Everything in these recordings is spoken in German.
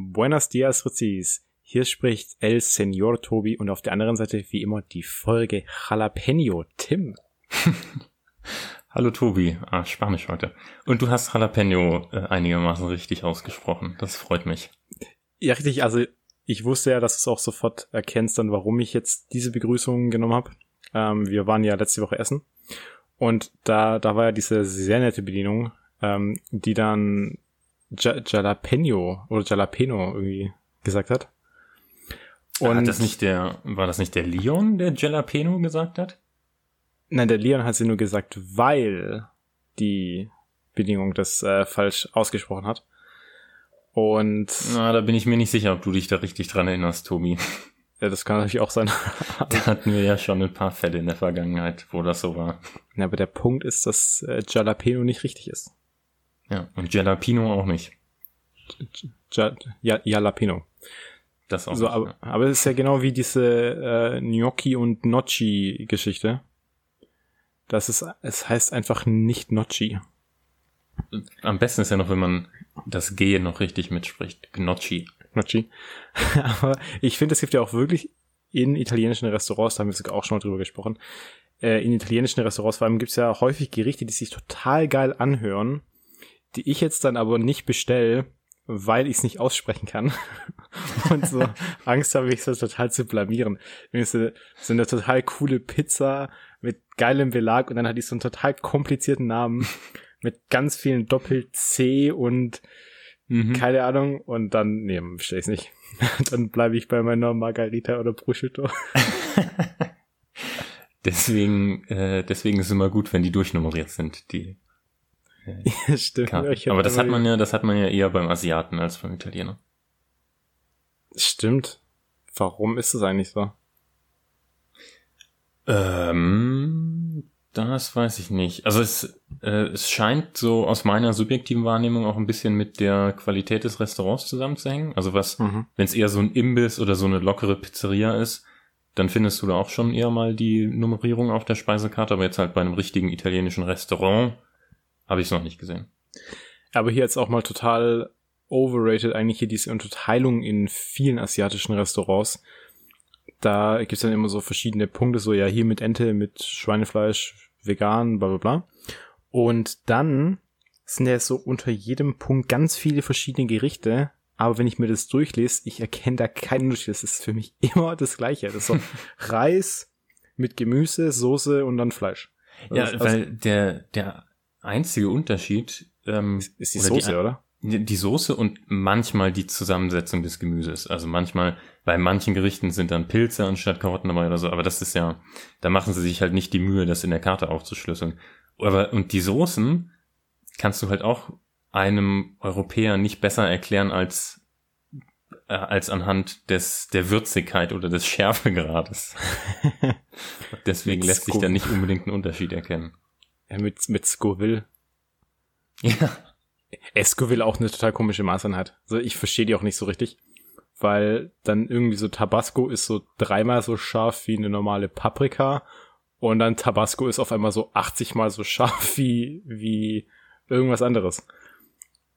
Buenos dias, Rizis. Hier spricht El Senor Tobi und auf der anderen Seite wie immer die Folge Jalapeno Tim. Hallo Tobi, ah, Spanisch heute. Und du hast Jalapeno äh, einigermaßen richtig ausgesprochen. Das freut mich. Ja, richtig. Also ich wusste ja, dass du es auch sofort erkennst, dann warum ich jetzt diese Begrüßung genommen habe. Ähm, wir waren ja letzte Woche essen und da, da war ja diese sehr nette Bedienung, ähm, die dann Jalapeno oder Jalapeno irgendwie gesagt hat. Und hat das nicht der, war das nicht der Leon, der Jalapeno gesagt hat? Nein, der Leon hat sie nur gesagt, weil die Bedingung das äh, falsch ausgesprochen hat. Und. Na, da bin ich mir nicht sicher, ob du dich da richtig dran erinnerst, Tobi. Ja, das kann natürlich auch sein. da hatten wir ja schon ein paar Fälle in der Vergangenheit, wo das so war. Ja, aber der Punkt ist, dass äh, Jalapeno nicht richtig ist. Ja, und Jalapeno auch nicht. Ja, Jalapeno. Das auch. So, nicht, aber, aber es ist ja genau wie diese äh, Gnocchi und Nocci Geschichte. Das ist, es heißt einfach nicht Nocci. Am besten ist ja noch, wenn man das G noch richtig mitspricht. Gnocchi. Gnocchi. aber ich finde, es gibt ja auch wirklich in italienischen Restaurants, da haben wir sogar auch schon mal drüber gesprochen, äh, in italienischen Restaurants vor allem gibt es ja häufig Gerichte, die sich total geil anhören, die ich jetzt dann aber nicht bestelle, weil ich es nicht aussprechen kann. und so Angst habe ich, es total zu blamieren. So, so eine total coole Pizza mit geilem Belag und dann hat die so einen total komplizierten Namen mit ganz vielen Doppel-C und mhm. keine Ahnung. Und dann, nee, verstehe ich nicht. dann bleibe ich bei meiner Margarita oder Prosciutto. deswegen, äh, deswegen ist es immer gut, wenn die durchnummeriert sind, die ja, stimmt. Ja, aber das hat man ja, das hat man ja eher beim Asiaten als beim Italiener. Stimmt. Warum ist es eigentlich so? Ähm, das weiß ich nicht. Also es, äh, es scheint so aus meiner subjektiven Wahrnehmung auch ein bisschen mit der Qualität des Restaurants zusammenzuhängen. Also was, mhm. wenn es eher so ein Imbiss oder so eine lockere Pizzeria ist, dann findest du da auch schon eher mal die Nummerierung auf der Speisekarte. Aber jetzt halt bei einem richtigen italienischen Restaurant habe ich es noch nicht gesehen. Aber hier jetzt auch mal total overrated eigentlich hier diese Unterteilung in vielen asiatischen Restaurants. Da gibt's dann immer so verschiedene Punkte, so ja hier mit Ente, mit Schweinefleisch, vegan, bla bla bla. Und dann sind ja so unter jedem Punkt ganz viele verschiedene Gerichte. Aber wenn ich mir das durchlese, ich erkenne da keinen Unterschied. Das ist für mich immer das Gleiche. Das ist so Reis mit Gemüse, Soße und dann Fleisch. ja, also, weil der, der einzige Unterschied ähm, ist, ist die Soße, die, oder? Die Soße und manchmal die Zusammensetzung des Gemüses. Also manchmal, bei manchen Gerichten sind dann Pilze anstatt Karotten dabei oder so, aber das ist ja, da machen sie sich halt nicht die Mühe, das in der Karte aufzuschlüsseln. Aber, und die Soßen kannst du halt auch einem Europäer nicht besser erklären als äh, als anhand des der Würzigkeit oder des Schärfegrades. Deswegen lässt sich da nicht unbedingt ein Unterschied erkennen. Ja, mit, mit Scoville. Ja. Escoville auch eine total komische Maßeinheit. Also ich verstehe die auch nicht so richtig. Weil dann irgendwie so Tabasco ist so dreimal so scharf wie eine normale Paprika. Und dann Tabasco ist auf einmal so 80 mal so scharf wie, wie irgendwas anderes.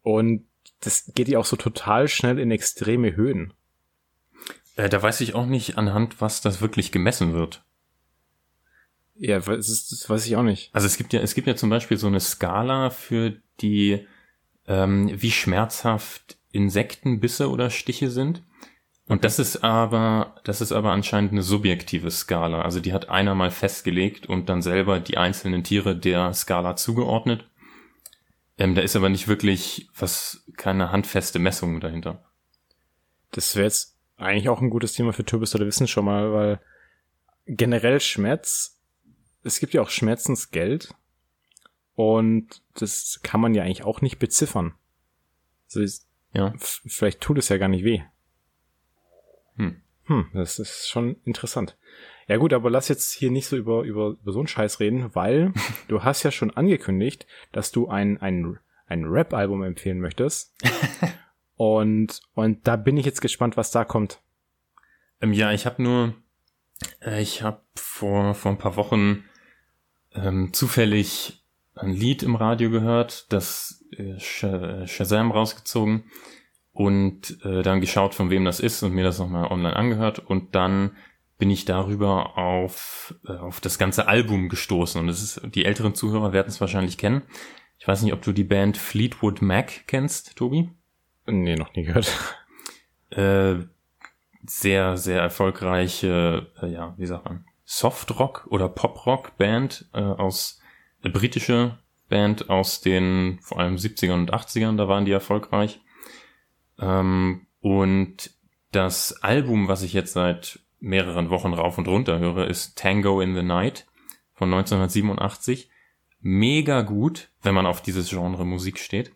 Und das geht ja auch so total schnell in extreme Höhen. Äh, da weiß ich auch nicht, anhand was das wirklich gemessen wird. Ja, das, ist, das weiß ich auch nicht. Also es gibt ja, es gibt ja zum Beispiel so eine Skala für die, ähm, wie schmerzhaft Insektenbisse oder Stiche sind. Und das ist aber, das ist aber anscheinend eine subjektive Skala. Also die hat einer mal festgelegt und dann selber die einzelnen Tiere der Skala zugeordnet. Ähm, da ist aber nicht wirklich was, keine handfeste Messung dahinter. Das wäre jetzt eigentlich auch ein gutes Thema für Turbis oder Wissen schon mal, weil generell Schmerz es gibt ja auch Schmerzensgeld und das kann man ja eigentlich auch nicht beziffern. Also ist, ja. Vielleicht tut es ja gar nicht weh. Hm. Hm, das ist schon interessant. Ja gut, aber lass jetzt hier nicht so über, über, über so einen Scheiß reden, weil du hast ja schon angekündigt, dass du ein, ein, ein Rap-Album empfehlen möchtest. und, und da bin ich jetzt gespannt, was da kommt. Ähm, ja, ich habe nur, äh, ich habe vor, vor ein paar Wochen ähm, zufällig ein Lied im Radio gehört, das äh, Shazam rausgezogen und äh, dann geschaut, von wem das ist und mir das nochmal online angehört und dann bin ich darüber auf, äh, auf das ganze Album gestoßen und das ist, die älteren Zuhörer werden es wahrscheinlich kennen. Ich weiß nicht, ob du die Band Fleetwood Mac kennst, Tobi? Nee, noch nie gehört. Äh, sehr, sehr erfolgreiche, äh, ja, wie sagt man, Softrock oder Poprock-Band äh, aus äh, britische Band aus den vor allem 70ern und 80ern, da waren die erfolgreich. Ähm, und das Album, was ich jetzt seit mehreren Wochen rauf und runter höre, ist Tango in the Night von 1987. Mega gut, wenn man auf dieses Genre Musik steht.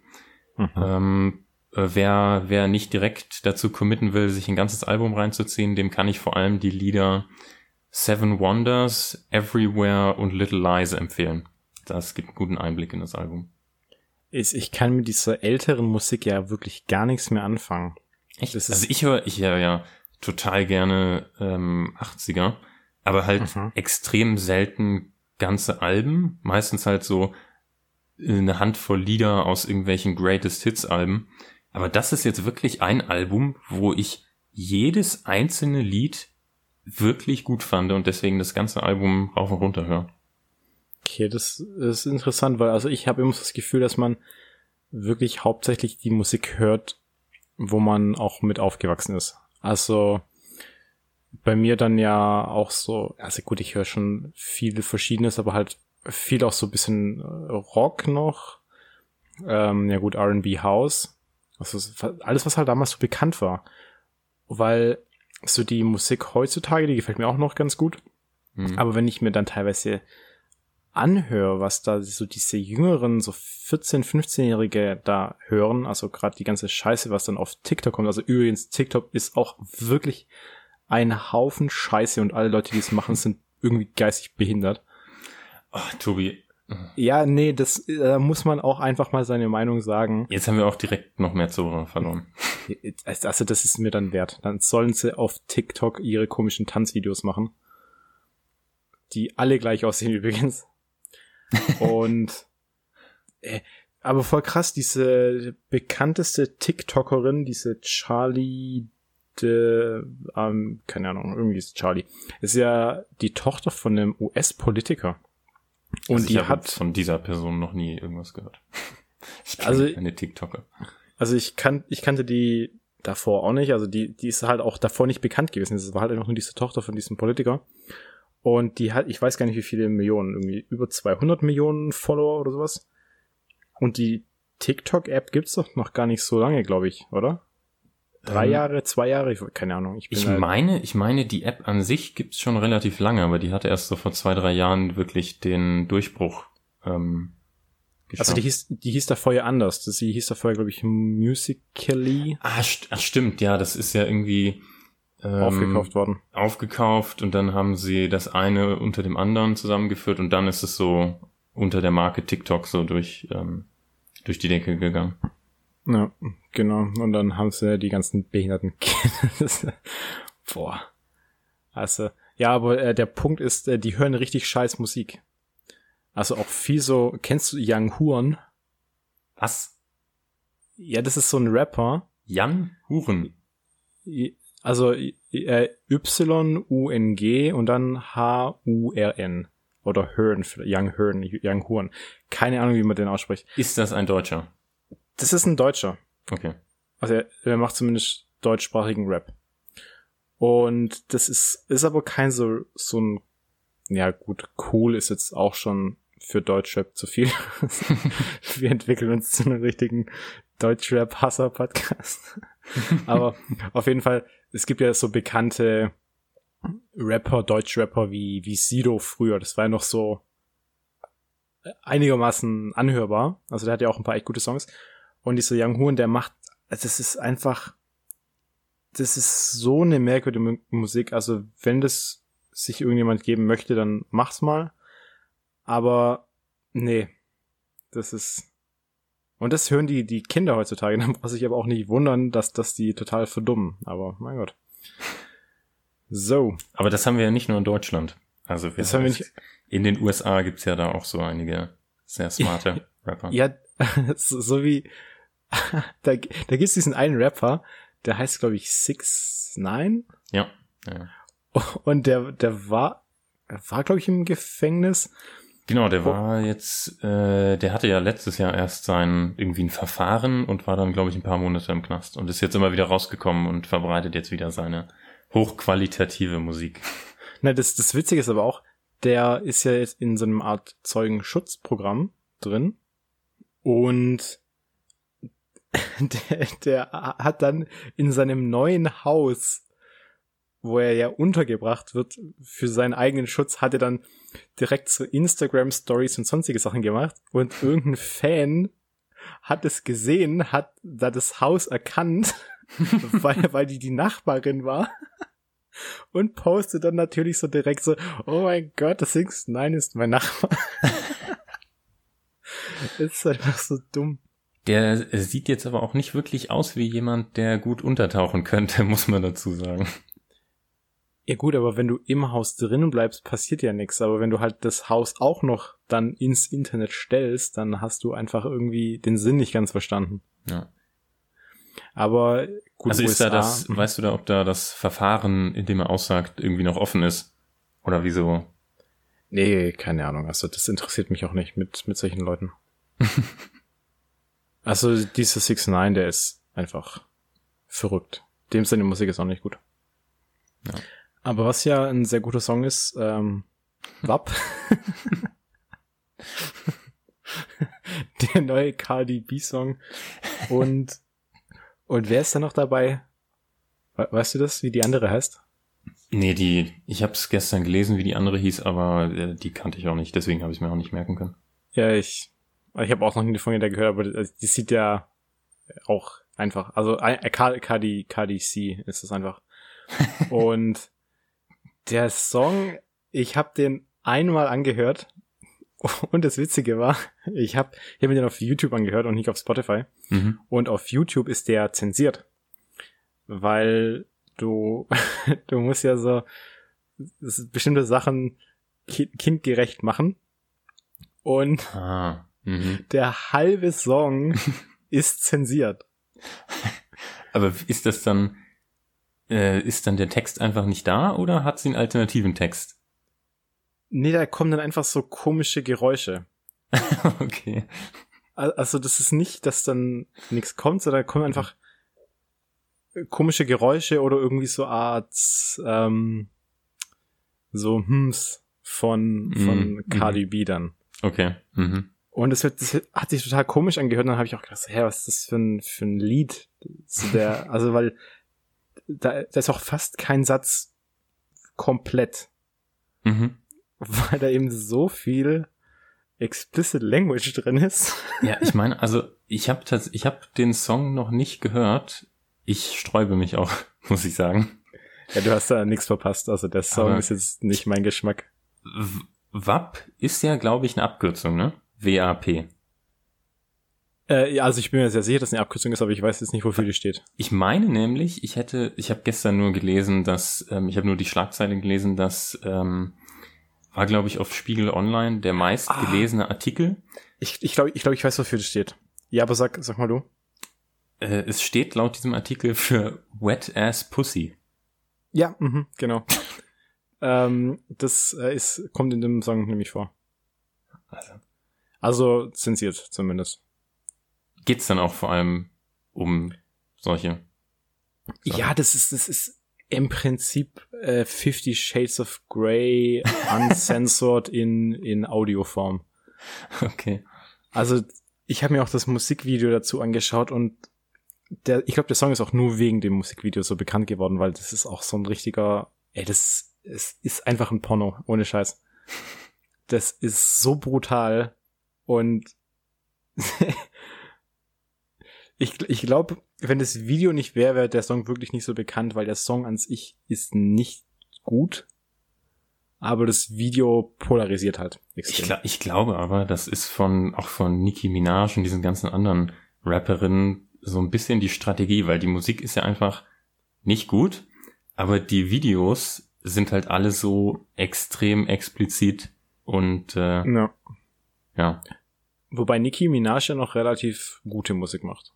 Mhm. Ähm, äh, wer, wer nicht direkt dazu committen will, sich ein ganzes Album reinzuziehen, dem kann ich vor allem die Lieder Seven Wonders, Everywhere und Little Lies empfehlen. Das gibt einen guten Einblick in das Album. Ich kann mit dieser älteren Musik ja wirklich gar nichts mehr anfangen. Echt? also ich höre ich höre ja total gerne ähm, 80er, aber halt mhm. extrem selten ganze Alben. Meistens halt so eine Handvoll Lieder aus irgendwelchen Greatest Hits Alben. Aber das ist jetzt wirklich ein Album, wo ich jedes einzelne Lied wirklich gut fand und deswegen das ganze Album rauf und runter höre. Okay, das ist interessant, weil also ich habe immer das Gefühl, dass man wirklich hauptsächlich die Musik hört, wo man auch mit aufgewachsen ist. Also bei mir dann ja auch so, also gut, ich höre schon viel Verschiedenes, aber halt viel auch so ein bisschen Rock noch. Ähm, ja gut, R&B House. Also alles, was halt damals so bekannt war. Weil so die Musik heutzutage, die gefällt mir auch noch ganz gut. Mhm. Aber wenn ich mir dann teilweise anhöre, was da so diese jüngeren, so 14-, 15-Jährige da hören, also gerade die ganze Scheiße, was dann auf TikTok kommt. Also übrigens, TikTok ist auch wirklich ein Haufen Scheiße und alle Leute, die es machen, sind irgendwie geistig behindert. Oh, Tobi, ja, nee, das da muss man auch einfach mal seine Meinung sagen. Jetzt haben wir auch direkt noch mehr Zuhörer verloren. Also das ist mir dann wert. Dann sollen sie auf TikTok ihre komischen Tanzvideos machen. Die alle gleich aussehen übrigens. Und äh, aber voll krass, diese bekannteste TikTokerin, diese Charlie de, ähm, keine Ahnung, irgendwie ist Charlie, ist ja die Tochter von einem US-Politiker. Und also die hat von dieser Person noch nie irgendwas gehört. Ich also eine TikToker. Also ich kann, ich kannte die davor auch nicht. Also die, die ist halt auch davor nicht bekannt gewesen. Das war halt einfach nur diese Tochter von diesem Politiker. Und die hat, ich weiß gar nicht wie viele Millionen, irgendwie über 200 Millionen Follower oder sowas. Und die TikTok-App gibt's doch noch gar nicht so lange, glaube ich, oder? Drei ähm, Jahre, zwei Jahre, ich, keine Ahnung. Ich, ich halt meine, ich meine, die App an sich gibt's schon relativ lange, aber die hatte erst so vor zwei, drei Jahren wirklich den Durchbruch. Ähm, geschafft. Also die hieß, die hieß da vorher anders. Sie hieß da vorher, glaube ich, Musically. Ah, st ach, stimmt, ja, das ist ja irgendwie ähm, aufgekauft worden. Aufgekauft und dann haben sie das eine unter dem anderen zusammengeführt und dann ist es so unter der Marke TikTok so durch, ähm, durch die Decke gegangen. Ja, genau. Und dann haben sie die ganzen behinderten Kinder. Boah. Also, ja, aber äh, der Punkt ist, äh, die hören richtig scheiß Musik. Also auch viel so, kennst du Young Huren? Was? Ja, das ist so ein Rapper. Young Huren? Also äh, Y-U-N-G und dann H-U-R-N. Oder Hearn, Young Hearn, Young Huren. Keine Ahnung, wie man den ausspricht. Ist das ein Deutscher? Das ist ein Deutscher. Okay. Also er, er macht zumindest deutschsprachigen Rap. Und das ist, ist aber kein so, so ein, ja gut, cool ist jetzt auch schon für Deutschrap zu viel. Wir entwickeln uns zu einem richtigen Deutschrap-Hasser-Podcast. aber auf jeden Fall, es gibt ja so bekannte Rapper, Deutschrapper wie, wie Sido früher. Das war ja noch so einigermaßen anhörbar. Also der hat ja auch ein paar echt gute Songs. Und dieser Young Hoon, der macht, das ist einfach, das ist so eine merkwürdige Musik. Also wenn das sich irgendjemand geben möchte, dann mach's mal. Aber nee, das ist und das hören die die Kinder heutzutage. Dann muss ich aber auch nicht wundern, dass dass die total verdummen. Aber mein Gott. So. Aber das haben wir ja nicht nur in Deutschland. Also wir das haben wir nicht. in den USA gibt's ja da auch so einige sehr smarte Rapper. Ja, so wie da, da gibt es diesen einen Rapper, der heißt, glaube ich, Six Nine. Ja. ja. Und der, der war, war, glaube ich, im Gefängnis. Genau, der war jetzt, äh, der hatte ja letztes Jahr erst sein irgendwie ein Verfahren und war dann, glaube ich, ein paar Monate im Knast und ist jetzt immer wieder rausgekommen und verbreitet jetzt wieder seine hochqualitative Musik. Na, das, das Witzige ist aber auch, der ist ja jetzt in so einem Art Zeugenschutzprogramm drin und der, der hat dann in seinem neuen Haus wo er ja untergebracht wird für seinen eigenen Schutz, hat er dann direkt so Instagram Stories und sonstige Sachen gemacht und irgendein Fan hat es gesehen, hat da das Haus erkannt, weil, weil die die Nachbarin war und postet dann natürlich so direkt so, oh mein Gott, das nein ist mein Nachbar. ist einfach so dumm. Der sieht jetzt aber auch nicht wirklich aus wie jemand, der gut untertauchen könnte, muss man dazu sagen. Ja gut, aber wenn du im Haus drinnen bleibst, passiert ja nichts. Aber wenn du halt das Haus auch noch dann ins Internet stellst, dann hast du einfach irgendwie den Sinn nicht ganz verstanden. Ja. Aber gut, also ist USA, da das, mhm. weißt du da, ob da das Verfahren, in dem er aussagt, irgendwie noch offen ist? Oder wieso? Nee, keine Ahnung. Also das interessiert mich auch nicht mit, mit solchen Leuten. also dieser 6 9 der ist einfach verrückt. Dem seine Musik ist auch nicht gut. Ja. Aber was ja ein sehr guter Song ist, ähm, WAP. Der neue Cardi B-Song. Und, und wer ist da noch dabei? Weißt du das, wie die andere heißt? Nee, die, ich habe es gestern gelesen, wie die andere hieß, aber äh, die kannte ich auch nicht, deswegen habe ich mir auch nicht merken können. Ja, ich, ich habe auch noch nie von ihr gehört, aber die sieht ja auch einfach, also äh, Cardi, Cardi C ist es einfach. Und der Song, ich habe den einmal angehört und das Witzige war, ich habe ich hab mir den auf YouTube angehört und nicht auf Spotify. Mhm. Und auf YouTube ist der zensiert, weil du du musst ja so bestimmte Sachen kindgerecht machen und ah, mhm. der halbe Song ist zensiert. Aber ist das dann äh, ist dann der Text einfach nicht da oder hat sie einen alternativen Text? Nee, da kommen dann einfach so komische Geräusche. okay. Also das ist nicht, dass dann nichts kommt, sondern da kommen einfach komische Geräusche oder irgendwie so Art ähm, so Hms von von mm, Cardi B dann. Okay. Mhm. Und das, wird, das hat sich total komisch angehört. Und dann habe ich auch gedacht, hä, was ist das für ein für ein Lied? So der, also weil da, da ist auch fast kein Satz komplett. Mhm. Weil da eben so viel explicit Language drin ist. Ja, ich meine, also ich habe ich hab den Song noch nicht gehört. Ich sträube mich auch, muss ich sagen. Ja, du hast da nichts verpasst. Also der Song Aber ist jetzt nicht mein Geschmack. WAP ist ja, glaube ich, eine Abkürzung, ne? WAP. Äh, ja, also ich bin mir sehr sicher, dass eine Abkürzung ist, aber ich weiß jetzt nicht, wofür die steht. Ich meine nämlich, ich hätte, ich habe gestern nur gelesen, dass, ähm, ich habe nur die Schlagzeile gelesen, dass ähm, war, glaube ich, auf Spiegel Online der meistgelesene ah, Artikel. Ich, ich glaube, ich, glaub, ich weiß, wofür das steht. Ja, aber sag, sag mal du. Äh, es steht laut diesem Artikel für Wet Ass Pussy. Ja, mh, genau. ähm, das äh, ist, kommt in dem Song nämlich vor. Also, also zensiert zumindest geht's dann auch vor allem um solche. Sachen. Ja, das ist, das ist im Prinzip äh, Fifty Shades of Grey uncensored in, in Audioform. Okay. Also ich habe mir auch das Musikvideo dazu angeschaut und der, ich glaube, der Song ist auch nur wegen dem Musikvideo so bekannt geworden, weil das ist auch so ein richtiger, ey, das, es ist einfach ein Porno, ohne Scheiß. Das ist so brutal und ich, ich glaube, wenn das Video nicht wäre, wäre der Song wirklich nicht so bekannt, weil der Song an sich ist nicht gut. Aber das Video polarisiert halt extrem. Ich, ich glaube aber, das ist von, auch von Nicki Minaj und diesen ganzen anderen Rapperinnen so ein bisschen die Strategie, weil die Musik ist ja einfach nicht gut, aber die Videos sind halt alle so extrem explizit und äh, ja. Ja. Wobei Nicki Minaj ja noch relativ gute Musik macht.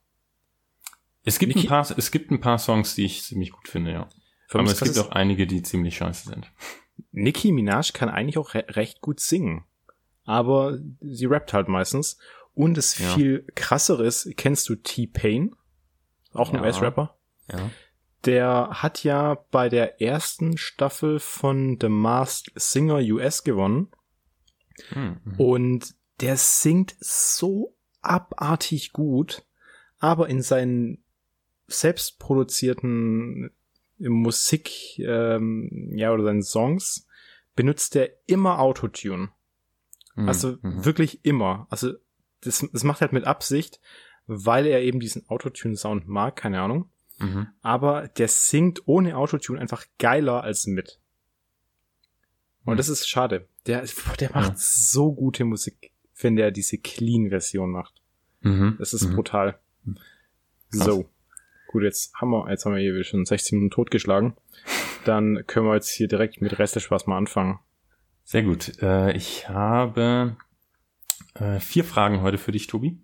Es gibt, Nicki- ein paar, es gibt ein paar Songs, die ich ziemlich gut finde, ja. Aber es gibt auch einige, die ziemlich scheiße sind. Nicki Minaj kann eigentlich auch re recht gut singen. Aber sie rappt halt meistens. Und das Ja. viel krassere ist, kennst du T-Pain? Auch ein Ja. US-Rapper? Ja. Der hat ja bei der ersten Staffel von The Masked Singer US gewonnen. Hm, mhm. Und der singt so abartig gut, aber in seinen selbst produzierten Musik, ähm, ja, oder seinen Songs benutzt er immer Autotune. Mhm, Also mhm. wirklich immer. Also das, das macht er halt mit Absicht, weil er eben diesen Autotune-Sound mag, keine Ahnung. Mhm. Aber der singt ohne Autotune einfach geiler als mit. Und Hm. das ist schade. Der, der macht Ja. so gute Musik, wenn der diese Clean-Version macht. Mhm. Das ist mhm. brutal. Krass. So. Gut, jetzt haben wir, jetzt haben wir hier schon 16 Minuten totgeschlagen. Dann können wir jetzt hier direkt mit Restespaß mal anfangen. Sehr gut. Äh, ich habe äh, vier Fragen heute für dich, Tobi.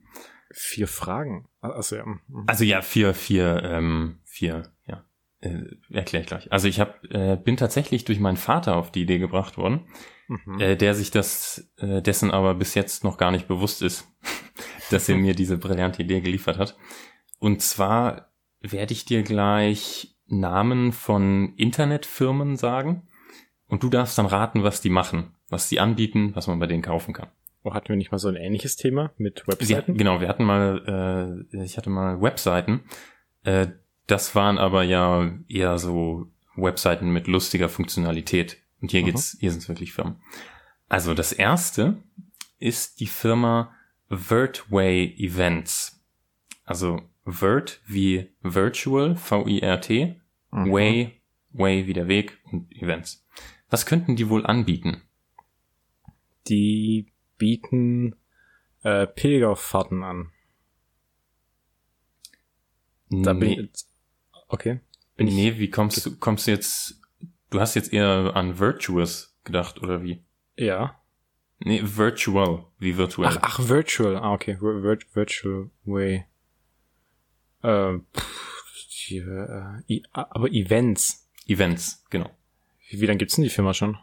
Vier Fragen. Also, ja. mhm. Also ja, vier, vier, ähm, vier, ja. Äh, Erkläre ich gleich. Also ich hab, äh, bin tatsächlich durch meinen Vater auf die Idee gebracht worden, Mhm. äh, der sich das äh, dessen aber bis jetzt noch gar nicht bewusst ist, dass er mir diese brillante Idee geliefert hat. Und zwar werde ich dir gleich Namen von Internetfirmen sagen und du darfst dann raten, was die machen, was die anbieten, was man bei denen kaufen kann. Oh, hatten wir nicht mal so ein ähnliches Thema mit Webseiten? genau, wir hatten mal, äh, ich hatte mal Webseiten. Äh, das waren aber ja eher so Webseiten mit lustiger Funktionalität. Und hier Mhm. geht's, hier sind's wirklich Firmen. Also das erste ist die Firma Vertway Events. Also Vert wie Virtual, V-I-R-T, Mhm. Way, Way wie der Weg und Events. Was könnten die wohl anbieten? Die bieten äh, Pilgerfahrten an. Da bin ich okay. Bin ich, nee, wie kommst du, kommst du jetzt, du hast jetzt eher an Virtuous gedacht, oder wie? ja. Nee, virtual, wie virtuell. Ach, ach, Virtual. Ah, okay. Vir vir virtual Way. Ähm, pff, die, äh, aber Events. Events, genau. Wie, wie lange gibt's denn die Firma schon?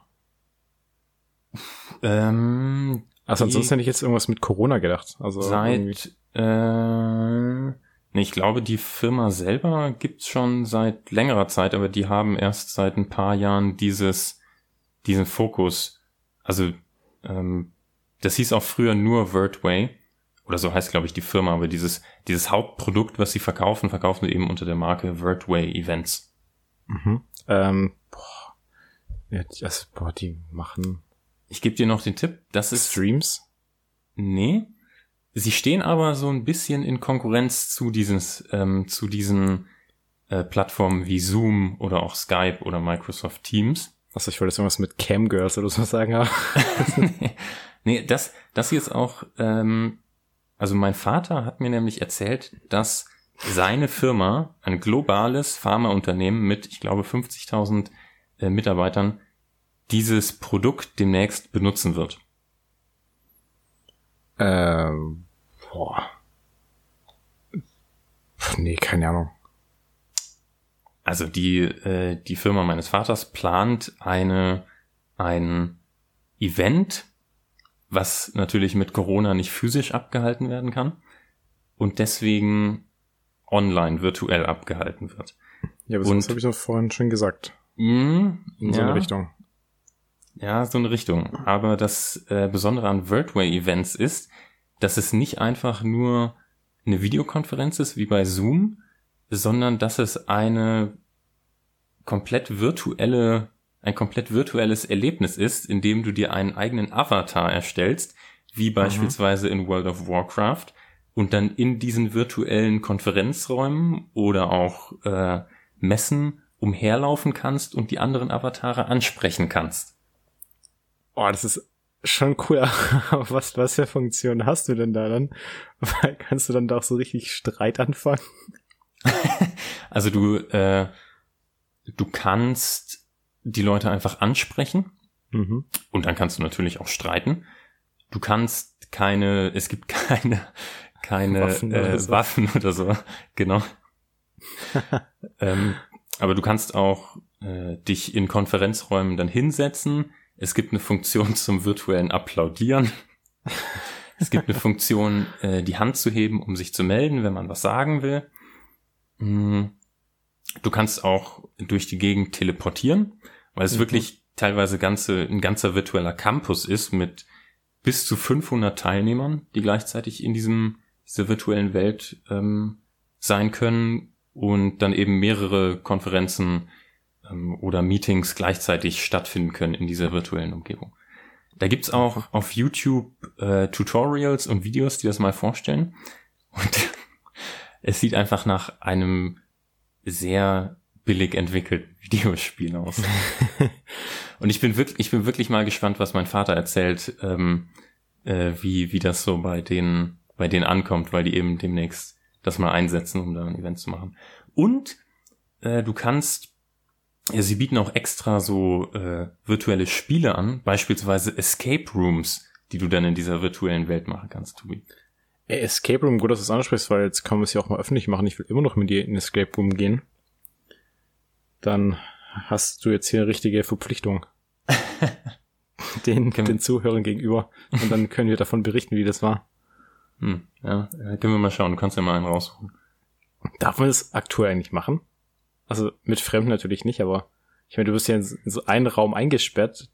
Ähm, Also ansonsten hätte ich jetzt irgendwas mit Corona gedacht. Also irgendwie- seit, äh, nee, ich glaube, die Firma selber gibt's schon seit längerer Zeit, aber die haben erst seit ein paar Jahren dieses, diesen Fokus. Also, ähm, das hieß auch früher nur Vertway. Oder so heißt, glaube ich, die Firma, aber dieses, dieses Hauptprodukt, was sie verkaufen, verkaufen sie eben unter der Marke Vertway Events. Mhm. Ähm, boah. Ja, die, also, boah, die machen Ich gebe dir noch den Tipp, das ist Streams. Nee. Sie stehen aber so ein bisschen in Konkurrenz zu dieses, ähm, zu diesen äh, Plattformen wie Zoom oder auch Skype oder Microsoft Teams. Also ich wollte jetzt irgendwas mit Camgirls oder so sagen. aber- nee, das, das hier ist auch, ähm, also mein Vater hat mir nämlich erzählt, dass seine Firma, ein globales Pharmaunternehmen mit, ich glaube, 50.000 äh, Mitarbeitern, dieses Produkt demnächst benutzen wird. ähm, boah. Pff, nee, keine Ahnung. Also die, äh, die Firma meines Vaters plant eine, ein Event, was natürlich mit Corona nicht physisch abgehalten werden kann und deswegen online virtuell abgehalten wird. Ja, aber sonst habe ich doch vorhin schon gesagt. Mm, In so eine Richtung. Ja, so eine Richtung. Aber das äh, Besondere an Vertway-Events ist, dass es nicht einfach nur eine Videokonferenz ist wie bei Zoom, sondern dass es eine komplett virtuelle, ein komplett virtuelles Erlebnis ist, in dem du dir einen eigenen Avatar erstellst, wie beispielsweise in World of Warcraft, und dann in diesen virtuellen Konferenzräumen oder auch äh, Messen umherlaufen kannst und die anderen Avatare ansprechen kannst. Oh, das ist schon cool. Aber was, was für Funktionen hast du denn da dann? Weil kannst du dann da auch so richtig Streit anfangen? Also du, äh, du kannst die Leute einfach ansprechen Mhm. und dann kannst du natürlich auch streiten. Du kannst keine, es gibt keine, keine Waffen Waffen, oder äh, so. Waffen oder so, genau. ähm, aber du kannst auch äh, dich in Konferenzräumen dann hinsetzen. Es gibt eine Funktion zum virtuellen Applaudieren. es gibt eine Funktion, äh, die Hand zu heben, um sich zu melden, wenn man was sagen will. Mm. Du kannst auch durch die Gegend teleportieren, weil es mhm. wirklich teilweise ganze, ein ganzer virtueller Campus ist mit bis zu 500 Teilnehmern, die gleichzeitig in diesem dieser virtuellen Welt ähm, sein können und dann eben mehrere Konferenzen ähm, oder Meetings gleichzeitig stattfinden können in dieser virtuellen Umgebung. Da gibt's auch auf YouTube äh, Tutorials und Videos, die das mal vorstellen. Und es sieht einfach nach einem sehr billig entwickelten Videospiel aus. und ich bin wirklich, ich bin wirklich mal gespannt, was mein Vater erzählt, ähm, äh, wie, wie das so bei denen, bei denen ankommt, weil die eben demnächst das mal einsetzen, um da ein Event zu machen. Und äh, du kannst ja, sie bieten auch extra so äh, virtuelle Spiele an, beispielsweise Escape Rooms, die du dann in dieser virtuellen Welt machen kannst, Tobi. Escape Room, gut, dass du es ansprichst, weil jetzt kann man es ja auch mal öffentlich machen. Ich will immer noch mit dir in Escape Room gehen. Dann hast du jetzt hier eine richtige Verpflichtung. den, den Zuhörern gegenüber. Und dann können wir davon berichten, wie das war. Hm, ja, können wir mal schauen. Du kannst ja mal einen raussuchen. Darf man das aktuell eigentlich machen? Also mit Fremden natürlich nicht, aber ich meine, du bist ja in so einen Raum eingesperrt.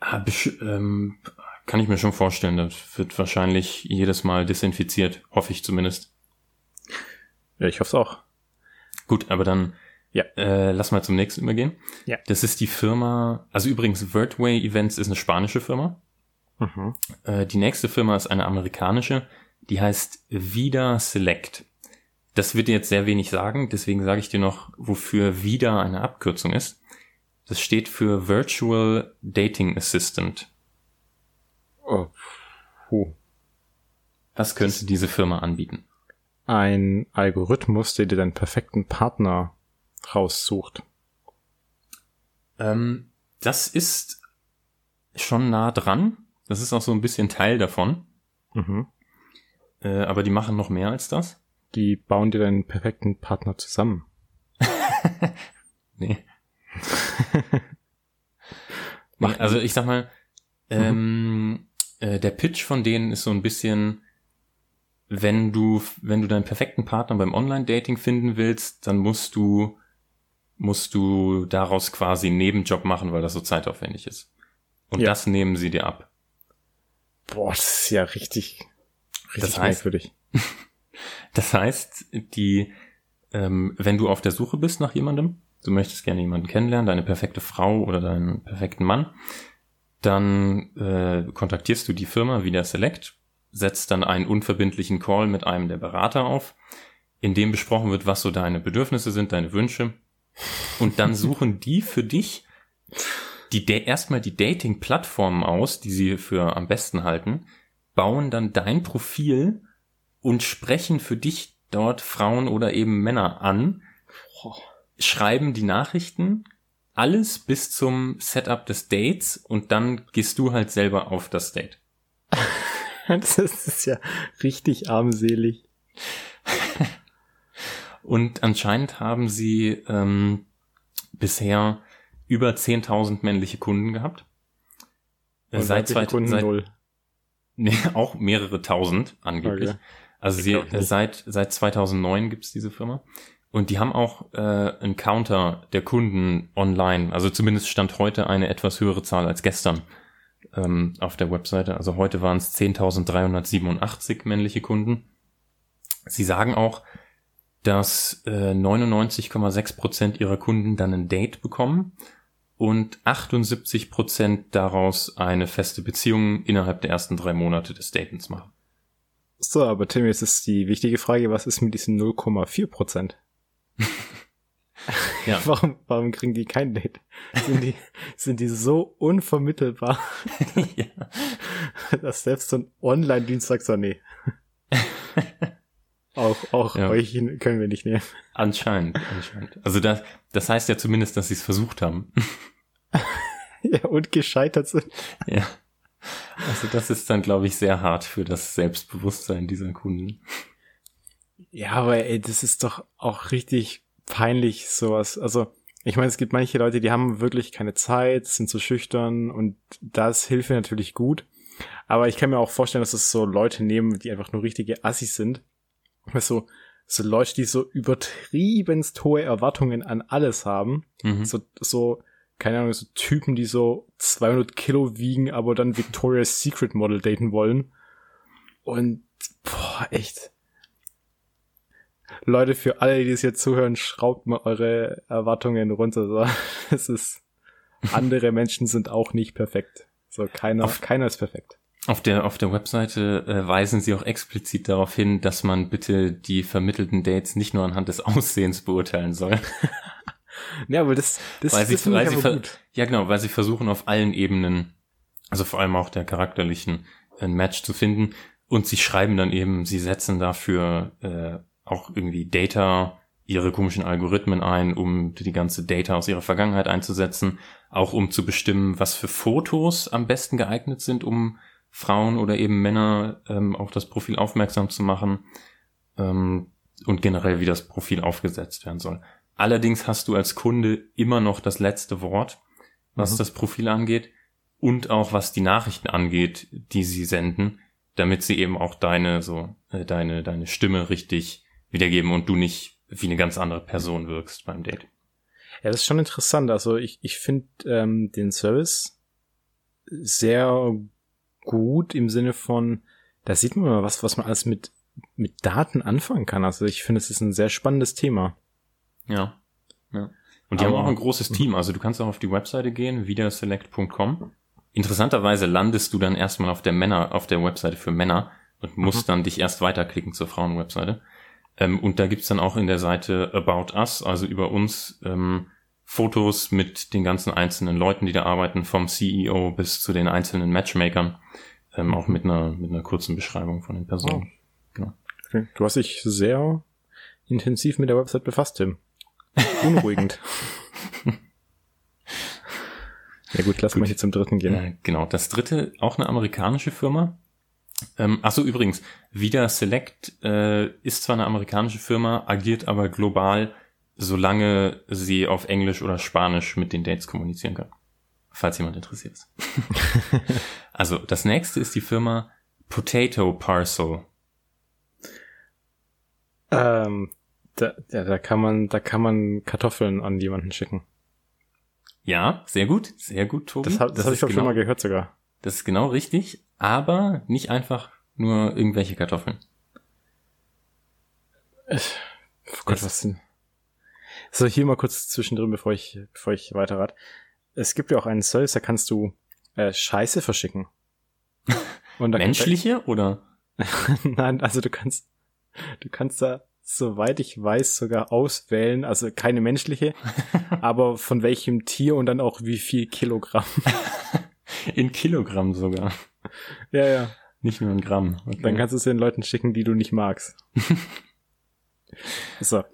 Ah, ähm, kann ich mir schon vorstellen. Das wird wahrscheinlich jedes Mal desinfiziert, hoffe ich zumindest. Ja, ich hoffe es auch. Gut, aber dann ja. Äh, lass mal zum nächsten übergehen. Ja. Das ist die Firma, also übrigens, Vertway Events ist eine spanische Firma. Mhm. Äh, die nächste Firma ist eine amerikanische, die heißt Vida Select. Das wird dir jetzt sehr wenig sagen, deswegen sage ich dir noch, wofür wieder eine Abkürzung ist. Das steht für Virtual Dating Assistant. Oh. Puh. Was könnte diese Firma anbieten? Ein Algorithmus, der dir deinen perfekten Partner raussucht. Ähm, das ist schon nah dran. Das ist auch so ein bisschen Teil davon. Mhm. Äh, aber die machen noch mehr als das die bauen dir deinen perfekten Partner zusammen. nee. nee. Also ich sag mal, ähm, äh, der Pitch von denen ist so ein bisschen, wenn du, wenn du deinen perfekten Partner beim Online-Dating finden willst, dann musst du, musst du daraus quasi einen Nebenjob machen, weil das so zeitaufwendig ist. Und ja. das nehmen sie dir ab. Boah, das ist ja richtig, richtig das heißt, merkwürdig. Das heißt, die, ähm, wenn du auf der Suche bist nach jemandem, du möchtest gerne jemanden kennenlernen, deine perfekte Frau oder deinen perfekten Mann, dann äh, kontaktierst du die Firma wieder Select, setzt dann einen unverbindlichen Call mit einem der Berater auf, in dem besprochen wird, was so deine Bedürfnisse sind, deine Wünsche. Und dann suchen die für dich die erstmal die Dating-Plattformen aus, die sie für am besten halten, bauen dann dein Profil und sprechen für dich dort Frauen oder eben Männer an, schreiben die Nachrichten, alles bis zum Setup des Dates und dann gehst du halt selber auf das Date. das ist ja richtig armselig. und anscheinend haben sie ähm, bisher über 10.000 männliche Kunden gehabt. Und seit, zwei, Kunden seit, null. Nee, auch mehrere tausend angeblich. Okay. Also sie, seit, seit 2009 gibt's diese Firma. Und die haben auch äh, einen Counter der Kunden online. Also zumindest stand heute eine etwas höhere Zahl als gestern ähm, auf der Webseite. Also heute waren es 10.387 männliche Kunden. Sie sagen auch, dass äh, 99,6 Prozent ihrer Kunden dann ein Date bekommen und 78 Prozent daraus eine feste Beziehung innerhalb der ersten drei Monate des Datens machen. So, aber Tim, jetzt ist die wichtige Frage, was ist mit diesen 0,4 Prozent? ja. Warum, warum kriegen die kein Date? Sind die, sind die so unvermittelbar, ja. dass selbst so ein Online-Dienst sagt so, nee. auch auch ja. euch können wir nicht nehmen. Anscheinend, anscheinend. Also das, das heißt ja zumindest, dass sie es versucht haben. ja, und gescheitert sind. Ja. Also das ist dann, glaube ich, sehr hart für das Selbstbewusstsein dieser Kunden. Ja, aber ey, das ist doch auch richtig peinlich, sowas. Also, ich meine, es gibt manche Leute, die haben wirklich keine Zeit, sind zu schüchtern und da ist Hilfe natürlich gut. Aber ich kann mir auch vorstellen, dass es so Leute nehmen, die einfach nur richtige Assis sind. So, so Leute, die so übertriebenst hohe Erwartungen an alles haben. Mhm. So, so, keine Ahnung, so Typen, die so 200 Kilo wiegen, aber dann Victoria's Secret Model daten wollen. Und, boah, echt. Leute, für alle, die das jetzt zuhören, schraubt mal eure Erwartungen runter. Es ist, andere Menschen sind auch nicht perfekt. So, keiner, auf, keiner ist perfekt. Auf der, auf der Webseite äh, weisen sie auch explizit darauf hin, dass man bitte die vermittelten Dates nicht nur anhand des Aussehens beurteilen soll. ja, aber das, das, weil das sie, weil sie gut. Ja, genau, weil sie versuchen auf allen Ebenen, also vor allem auch der charakterlichen, ein Match zu finden. Und sie schreiben dann eben, sie setzen dafür äh, auch irgendwie Data, ihre komischen Algorithmen ein, um die ganze Data aus ihrer Vergangenheit einzusetzen, auch um zu bestimmen, was für Fotos am besten geeignet sind, um Frauen oder eben Männer ähm, auf das Profil aufmerksam zu machen ähm, und generell, wie das Profil aufgesetzt werden soll. Allerdings hast du als Kunde immer noch das letzte Wort, was mhm. das Profil angeht und auch was die Nachrichten angeht, die sie senden, damit sie eben auch deine so äh, deine deine Stimme richtig wiedergeben und du nicht wie eine ganz andere Person wirkst beim Date. Ja, das ist schon interessant. Also ich, ich finde ähm, den Service sehr gut im Sinne von, da sieht man mal was, was man alles mit, mit Daten anfangen kann. Also ich finde, es ist ein sehr spannendes Thema. Ja. ja. Und die Aber, haben auch ein großes Team. Also du kannst auch auf die Webseite gehen, wiederselect.com. Interessanterweise landest du dann erstmal auf der Männer, auf der Webseite für Männer und musst mhm. dann dich erst weiterklicken zur Frauenwebseite. Ähm, und da gibt's dann auch in der Seite About Us, also über uns, ähm, Fotos mit den ganzen einzelnen Leuten, die da arbeiten, vom CEO bis zu den einzelnen Matchmakern, ähm, auch mit einer, mit einer kurzen Beschreibung von den Personen. Oh. Genau. Okay. Du hast dich sehr intensiv mit der Website befasst, Tim. Unruhigend. ja gut, lass gut. mal hier zum dritten gehen. Äh, genau, das dritte, auch eine amerikanische Firma, ähm, ach so, übrigens, Vida Select äh, ist zwar eine amerikanische Firma, agiert aber global, solange sie auf Englisch oder Spanisch mit den Dates kommunizieren kann. Falls jemand interessiert ist. also, das nächste ist die Firma Potato Parcel. Ähm, da, ja, da kann man, da kann man Kartoffeln an jemanden schicken. Ja, sehr gut, sehr gut, Tobi. Das, das, das habe ich auch genau, schon mal gehört sogar. Das ist genau richtig aber nicht einfach nur irgendwelche Kartoffeln. Oh Gott, was denn? So, hier mal kurz zwischendrin, bevor ich, bevor ich weiterrad. Es gibt ja auch einen Service, da kannst du äh, Scheiße verschicken. Menschliche oder? Nein, also du kannst, du kannst da, soweit ich weiß, sogar auswählen, also keine menschliche, aber von welchem Tier und dann auch wie viel Kilogramm. In Kilogramm sogar. Ja, ja. Nicht nur in Gramm. Okay. Dann kannst du es den Leuten schicken, die du nicht magst. so.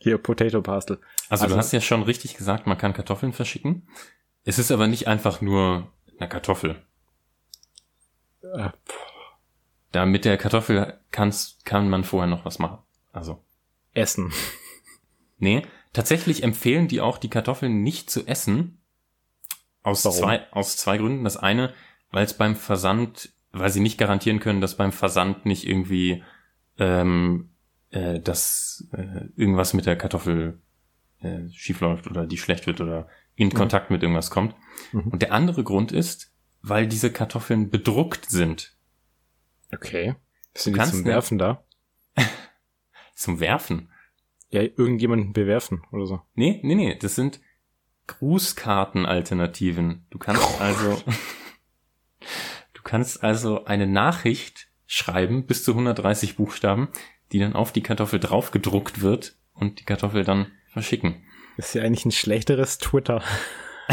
Hier, Potato Pastel. Also, also, du hast ja schon richtig gesagt, man kann Kartoffeln verschicken. Es ist aber nicht einfach nur eine Kartoffel. Äh, da mit der Kartoffel kannst, kann man vorher noch was machen. Also. Essen. Nee, tatsächlich empfehlen die auch, die Kartoffeln nicht zu essen. Aus Warum? zwei, aus zwei Gründen. Das eine, weil es beim Versand, weil sie nicht garantieren können, dass beim Versand nicht irgendwie ähm, äh, dass äh, irgendwas mit der Kartoffel äh, schief läuft oder die schlecht wird oder in mhm. Kontakt mit irgendwas kommt. Mhm. Und der andere Grund ist, weil diese Kartoffeln bedruckt sind. Okay. Sind die zum Werfen da? zum Werfen? Ja, irgendjemanden bewerfen oder so. Nee, nee, nee, das sind Grußkartenalternativen. Du kannst also Du kannst also eine Nachricht schreiben, bis zu 130 Buchstaben, die dann auf die Kartoffel drauf gedruckt wird und die Kartoffel dann verschicken. Das ist ja eigentlich ein schlechteres Twitter.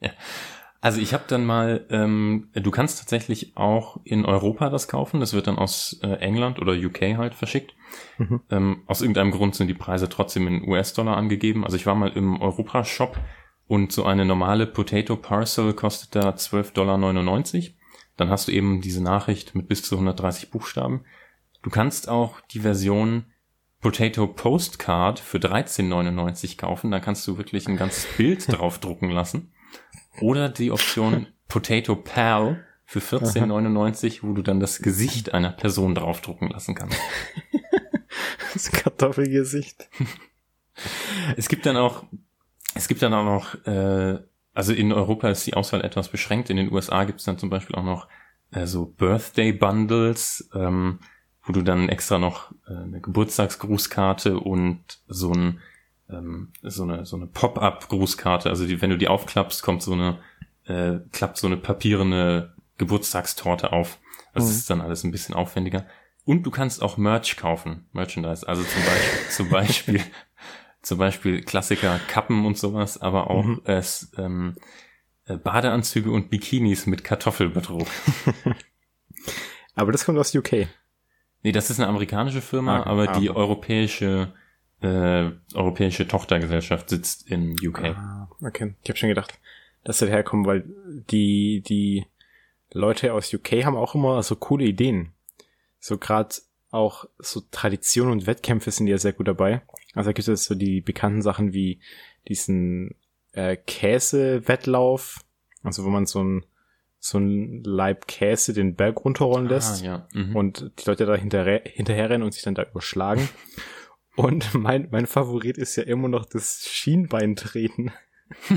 ja. Also ich habe dann mal, ähm, du kannst tatsächlich auch in Europa das kaufen. Das wird dann aus äh, England oder UK halt verschickt. Mhm. Ähm, aus irgendeinem Grund sind die Preise trotzdem in US-Dollar angegeben. Also ich war mal im Europa-Shop und so eine normale Potato Parcel kostet da 12,99 Dollar. Dann hast du eben diese Nachricht mit bis zu 130 Buchstaben. Du kannst auch die Version Potato Postcard für 13,99 kaufen. Da kannst du wirklich ein ganzes Bild drauf drucken lassen. Oder die Option Potato Pal für 14,99, wo du dann das Gesicht einer Person draufdrucken lassen kannst. Das Kartoffelgesicht. Es gibt dann auch, es gibt dann auch noch, äh, also in Europa ist die Auswahl etwas beschränkt. In den USA gibt es dann zum Beispiel auch noch äh, so Birthday Bundles, ähm, wo du dann extra noch äh, eine Geburtstagsgrußkarte und so ein ähm, so eine so eine Pop-up-Grußkarte. Also die, wenn du die aufklappst, kommt so eine äh, klappt so eine papierende Geburtstagstorte auf. Also mhm. ist dann alles ein bisschen aufwendiger. Und du kannst auch Merch kaufen, Merchandise. Also zum Beispiel, zum Beispiel, zum Beispiel Klassiker, Kappen und sowas, aber auch mhm. es, ähm, äh, Badeanzüge und Bikinis mit Kartoffelbetrug. aber das kommt aus UK. Nee, das ist eine amerikanische Firma, ah, aber ah, die europäische äh, europäische Tochtergesellschaft sitzt in UK. Ah, okay. Ich habe schon gedacht, dass sie herkommen, weil die die Leute aus UK haben auch immer so coole Ideen. So gerade auch so Tradition und Wettkämpfe sind ja sehr gut dabei. Also da gibt es so die bekannten Sachen wie diesen äh, Käse-Wettlauf, also wo man so ein so ein Leib Käse den Berg runterrollen ah, lässt ah, ja. mhm. und die Leute da hinterher, hinterherrennen und sich dann da überschlagen. und mein, mein Favorit ist ja immer noch das Schienbeintreten.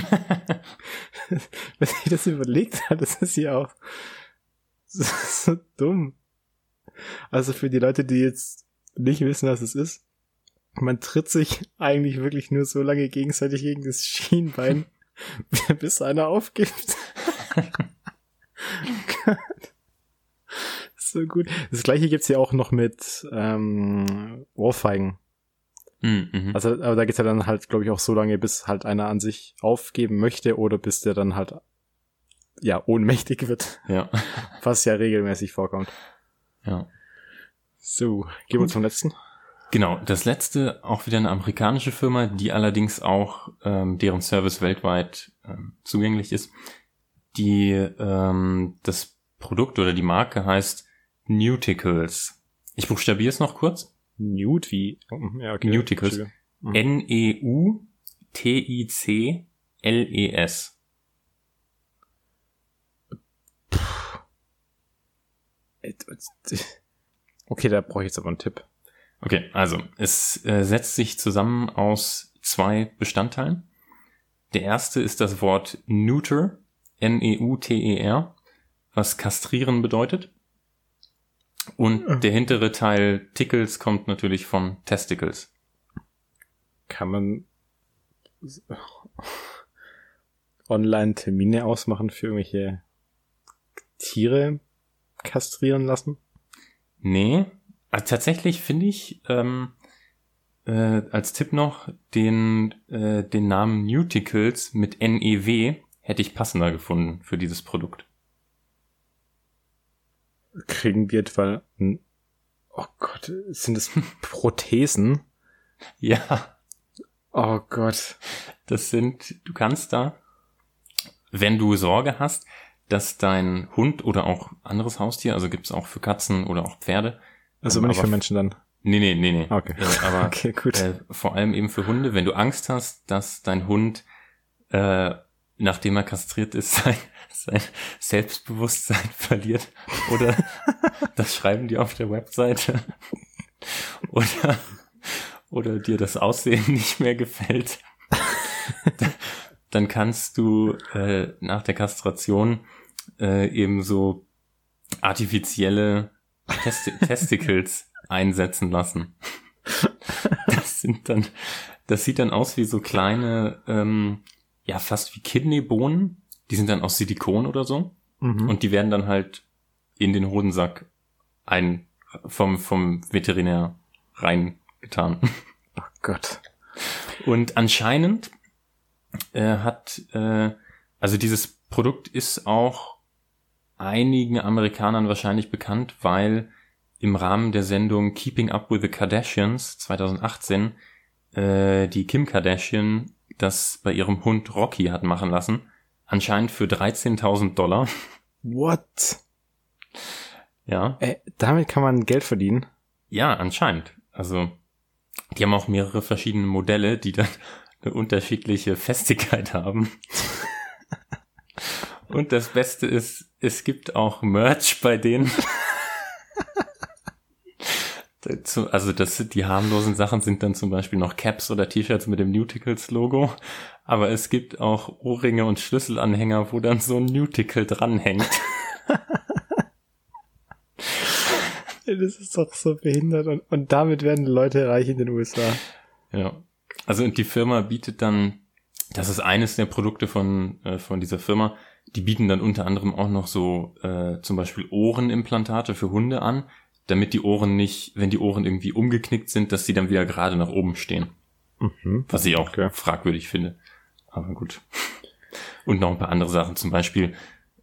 Wenn ich das überlegt habe, das ist ja auch so, so dumm. Also für die Leute, die jetzt nicht wissen, was es ist, man tritt sich eigentlich wirklich nur so lange gegenseitig gegen das Schienbein, bis einer aufgibt. so gut. Das gleiche gibt's ja auch noch mit ähm, Ohrfeigen. Mhm. Also, aber da geht's ja dann halt, glaube ich, auch so lange, bis halt einer an sich aufgeben möchte oder bis der dann halt ja ohnmächtig wird. Ja. Was ja regelmäßig vorkommt. Ja. So, gehen wir zum letzten. Genau, das letzte auch wieder eine amerikanische Firma, die allerdings auch ähm, deren Service weltweit ähm, zugänglich ist. Die ähm, das Produkt oder die Marke heißt Nuticles. Ich buchstabiere es noch kurz. Newt wie? Oh, ja, okay. Nuticles. N-E-U-T-I-C-L-E-S. Okay, da brauche ich jetzt aber einen Tipp. Okay, also es äh, setzt sich zusammen aus zwei Bestandteilen. Der erste ist das Wort neuter, N-E-U-T-E-R, was kastrieren bedeutet. Und der hintere Teil Tickles kommt natürlich von Testicles. Kann man online Termine ausmachen für irgendwelche Tiere kastrieren lassen? Nee, also tatsächlich finde ich ähm, äh, als Tipp noch den, äh, den Namen Nuticles mit NEW hätte ich passender gefunden für dieses Produkt. Kriegen wir etwa, oh Gott, sind das Prothesen? ja. Oh Gott. Das sind, du kannst da, wenn du Sorge hast, dass dein Hund oder auch anderes Haustier, also gibt's auch für Katzen oder auch Pferde. Also ähm, nicht für Menschen dann. Nee, nee, nee, nee. Okay. Äh, aber okay, gut. Äh, vor allem eben für Hunde, wenn du Angst hast, dass dein Hund, äh, nachdem er kastriert ist, sein, sein Selbstbewusstsein verliert. Oder das schreiben die auf der Webseite. Oder, oder dir das Aussehen nicht mehr gefällt. Dann kannst du äh, nach der Kastration äh, eben so artifizielle Testi Testicles einsetzen lassen. Das sind dann, das sieht dann aus wie so kleine, ähm, ja, fast wie Kidneybohnen. Die sind dann aus Silikon oder so. Mhm. Und die werden dann halt in den Hodensack ein, vom, vom Veterinär reingetan. Oh Gott. Und anscheinend äh, hat, äh, also dieses Produkt ist auch einigen Amerikanern wahrscheinlich bekannt, weil im Rahmen der Sendung Keeping Up with the Kardashians 2018 äh, die Kim Kardashian das bei ihrem Hund Rocky hat machen lassen. Anscheinend für 13.000 Dollar. What? Ja. Äh, damit kann man Geld verdienen. Ja, anscheinend. Also, die haben auch mehrere verschiedene Modelle, die dann eine unterschiedliche Festigkeit haben. Und das Beste ist, es gibt auch Merch bei denen. also das, die harmlosen Sachen sind dann zum Beispiel noch Caps oder T-Shirts mit dem Newticles Logo. Aber es gibt auch Ohrringe und Schlüsselanhänger, wo dann so ein Newticle dranhängt. das ist doch so behindert. Und, und damit werden Leute reich in den USA. Ja. Also und die Firma bietet dann, das ist eines der Produkte von, äh, von dieser Firma, die bieten dann unter anderem auch noch so äh, zum Beispiel Ohrenimplantate für Hunde an, damit die Ohren nicht, wenn die Ohren irgendwie umgeknickt sind, dass die dann wieder gerade nach oben stehen. Mhm. Was ich auch okay. fragwürdig finde. Aber gut. Und noch ein paar andere Sachen, zum Beispiel,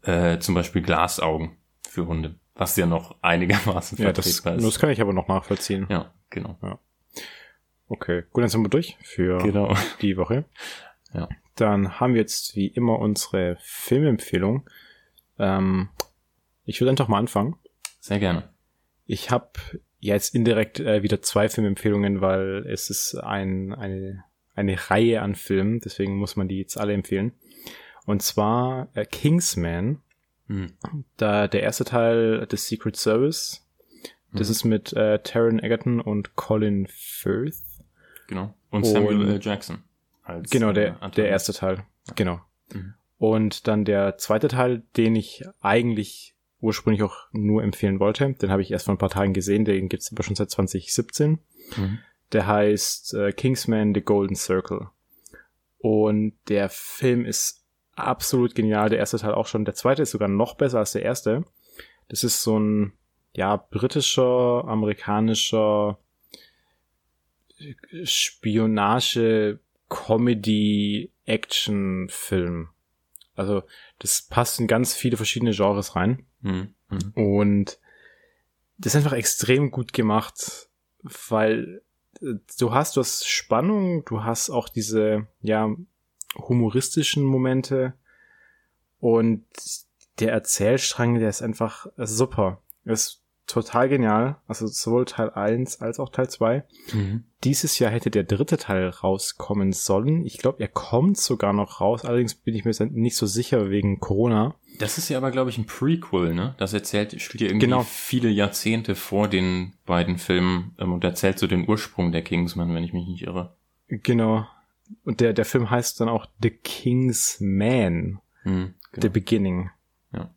äh, zum Beispiel Glasaugen für Hunde, was ja noch einigermaßen ja, vertretbar das, ist. Das kann ich aber noch nachvollziehen. Ja, genau. Ja. Okay, gut, dann sind wir durch für genau. die Woche. Ja. Dann haben wir jetzt wie immer unsere Filmempfehlung. Ähm, ich würde einfach mal anfangen. Sehr gerne. Ich habe jetzt indirekt äh, wieder zwei Filmempfehlungen, weil es ist ein, eine, eine Reihe an Filmen, deswegen muss man die jetzt alle empfehlen. Und zwar äh, Kingsman, hm. da der erste Teil des Secret Service. Das hm. ist mit äh, Taron Egerton und Colin Firth. Genau. Und Samuel L. Jackson. Als, genau, der, äh, der erste Teil. Ja. Genau. Mhm. Und dann der zweite Teil, den ich eigentlich ursprünglich auch nur empfehlen wollte. Den habe ich erst vor ein paar Tagen gesehen, den gibt's aber schon seit 2017. Mhm. Der heißt äh, Kingsman The Golden Circle. Und der Film ist absolut genial. Der erste Teil auch schon. Der zweite ist sogar noch besser als der erste. Das ist so ein, ja, britischer, amerikanischer Spionage Comedy-Action-Film. Also das passt in ganz viele verschiedene Genres rein. Mhm. Und das ist einfach extrem gut gemacht, weil äh, du hast, du hast Spannung, du hast auch diese, ja, humoristischen Momente und der Erzählstrang, der ist einfach super. Es total genial. Also sowohl Teil 1 als auch Teil 2. Mhm. Dieses Jahr hätte der dritte Teil rauskommen sollen. Ich glaube, er kommt sogar noch raus. Allerdings bin ich mir nicht so sicher wegen Corona. Das ist ja aber, glaube ich, ein Prequel, ne? Das erzählt, spielt ja irgendwie genau. viele Jahrzehnte vor den beiden Filmen ähm, und erzählt so den Ursprung der Kingsman, wenn ich mich nicht irre. Genau. Und der, der Film heißt dann auch The King's Man. Mhm, genau. The Beginning. Ja.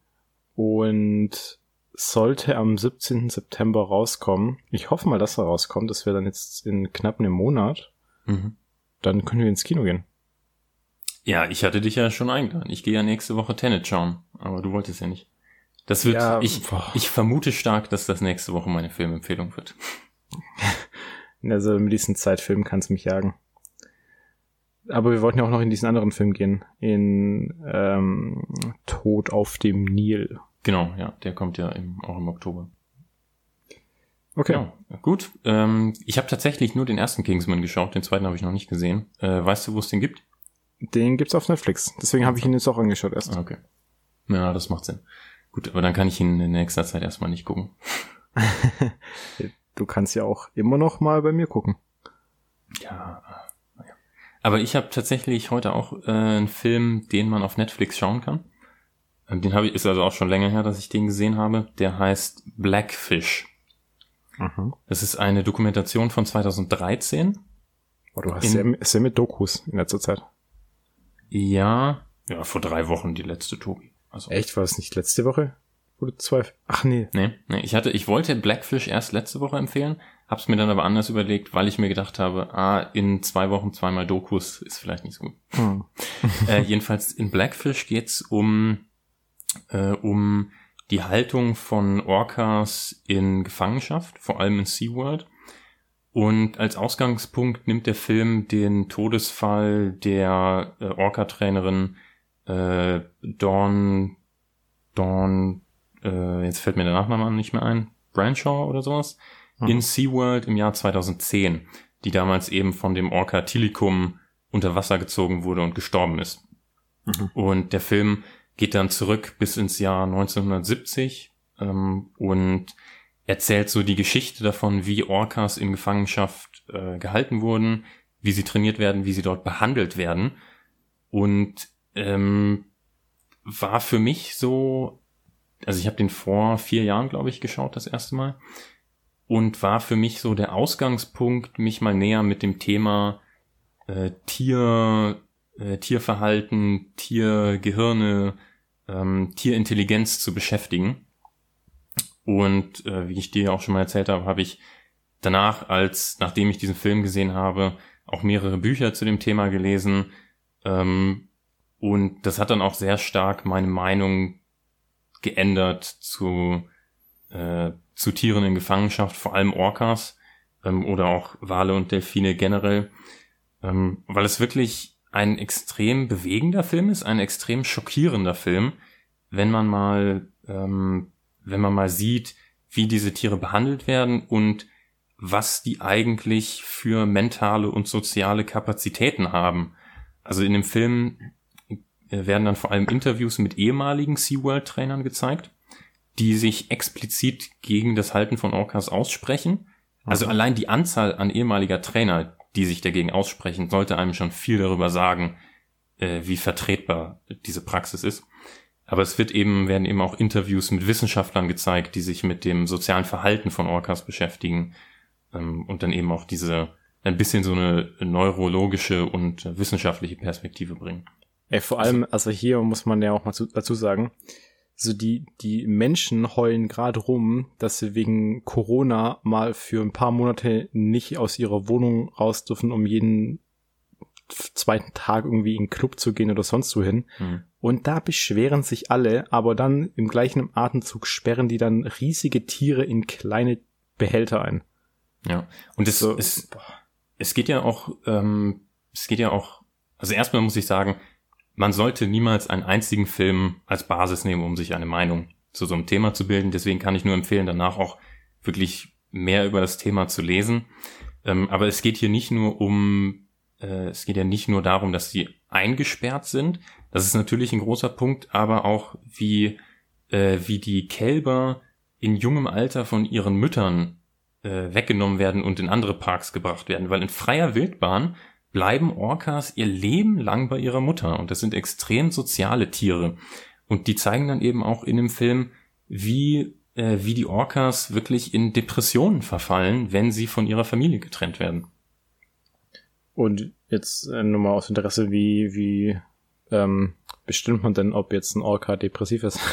Und sollte am 17. September rauskommen. Ich hoffe mal, dass er rauskommt. Das wäre dann jetzt in knapp einem Monat. Mhm. Dann können wir ins Kino gehen. Ja, ich hatte dich ja schon eingeladen. Ich gehe ja nächste Woche Tenet schauen, aber du wolltest ja nicht. Das wird, ja, ich, ich vermute stark, dass das nächste Woche meine Filmempfehlung wird. also mit diesem Zeitfilm kannst du mich jagen. Aber wir wollten ja auch noch in diesen anderen Film gehen. In ähm, Tod auf dem Nil. Genau, ja, der kommt ja im, auch im Oktober. Okay. Genau. Gut. Ähm, ich habe tatsächlich nur den ersten Kingsman geschaut, den zweiten habe ich noch nicht gesehen. Äh, weißt du, wo es den gibt? Den gibt's auf Netflix. Deswegen habe ich ihn jetzt auch angeschaut erst. Okay. Ja, das macht Sinn. Gut, aber dann kann ich ihn in nächster Zeit erstmal nicht gucken. du kannst ja auch immer noch mal bei mir gucken. Ja. Aber ich habe tatsächlich heute auch äh, einen Film, den man auf Netflix schauen kann. Ähm, den habe ich, ist also auch schon länger her, dass ich den gesehen habe. Der heißt Blackfish. Mhm. Das ist eine Dokumentation von 2013. Oh, du hast sehr, sehr mit Dokus in letzter Zeit. Ja, ja, vor drei Wochen die letzte, Tobi. Also. Echt? War es nicht letzte Woche? Oder zwei? Ach nee. Nee, nee. Ich hatte, ich wollte Blackfish erst letzte Woche empfehlen, hab's mir dann aber anders überlegt, weil ich mir gedacht habe, ah, in zwei Wochen zweimal Dokus ist vielleicht nicht so gut. Hm. äh, jedenfalls in Blackfish geht's um äh, um die Haltung von Orcas in Gefangenschaft, vor allem in SeaWorld. Und als Ausgangspunkt nimmt der Film den Todesfall der äh, Orca-Trainerin äh, Dawn, Dawn, äh, jetzt fällt mir der Nachname nicht mehr ein, Branshaw oder sowas, mhm. in SeaWorld im Jahr 2010, die damals eben von dem Orca Tilikum unter Wasser gezogen wurde und gestorben ist. Mhm. Und der Film geht dann zurück bis ins Jahr 1970 ähm, und erzählt so die Geschichte davon, wie Orcas in Gefangenschaft äh, gehalten wurden, wie sie trainiert werden, wie sie dort behandelt werden. Und ähm, war für mich so, also ich habe den vor vier Jahren, glaube ich, geschaut das erste Mal und war für mich so der Ausgangspunkt, mich mal näher mit dem Thema äh, Tier, äh, Tierverhalten, Tiergehirne, ähm, Tierintelligenz zu beschäftigen. Und äh, wie ich dir auch schon mal erzählt habe, habe ich danach, als nachdem ich diesen Film gesehen habe, auch mehrere Bücher zu dem Thema gelesen. Ähm, und das hat dann auch sehr stark meine Meinung geändert zu, äh, zu Tieren in Gefangenschaft, vor allem Orcas ähm, oder auch Wale und Delfine generell, ähm, weil es wirklich ein extrem bewegender Film ist, ein extrem schockierender Film, wenn man mal, ähm, wenn man mal sieht, wie diese Tiere behandelt werden und was die eigentlich für mentale und soziale Kapazitäten haben. Also in dem Film äh, werden dann vor allem Interviews mit ehemaligen SeaWorld-Trainern gezeigt, die sich explizit gegen das Halten von Orcas aussprechen. Also allein die Anzahl an ehemaliger Trainer, die sich dagegen aussprechen, sollte einem schon viel darüber sagen, äh, wie vertretbar diese Praxis ist. Aber es wird eben, werden eben auch Interviews mit Wissenschaftlern gezeigt, die sich mit dem sozialen Verhalten von Orcas beschäftigen ähm, und dann eben auch diese ein bisschen so eine neurologische und wissenschaftliche Perspektive bringen. Ey, vor allem, also hier muss man ja auch mal zu, dazu sagen, so die, die Menschen heulen gerade rum, dass sie wegen Corona mal für ein paar Monate nicht aus ihrer Wohnung raus dürfen, um jeden zweiten Tag irgendwie in den Club zu gehen oder sonst wohin. Mhm. Und da beschweren sich alle, aber dann im gleichen Atemzug sperren die dann riesige Tiere in kleine Behälter ein. Ja, und es, so, es, es geht ja auch, ähm, es geht ja auch, also erstmal muss ich sagen, man sollte niemals einen einzigen Film als Basis nehmen, um sich eine Meinung zu so einem Thema zu bilden. Deswegen kann ich nur empfehlen, danach auch wirklich mehr über das Thema zu lesen. Ähm, aber es geht hier nicht nur um, äh, es geht ja nicht nur darum, dass sie eingesperrt sind. Das ist natürlich ein großer Punkt, aber auch wie, äh, wie die Kälber in jungem Alter von ihren Müttern äh, weggenommen werden und in andere Parks gebracht werden. Weil in freier Wildbahn bleiben Orcas ihr Leben lang bei ihrer Mutter und das sind extrem soziale Tiere. Und die zeigen dann eben auch in dem Film, wie, äh, wie die Orcas wirklich in Depressionen verfallen, wenn sie von ihrer Familie getrennt werden. Und jetzt äh, nur mal aus Interesse, wie, wie ähm, bestimmt man denn, ob jetzt ein Orca depressiv ist?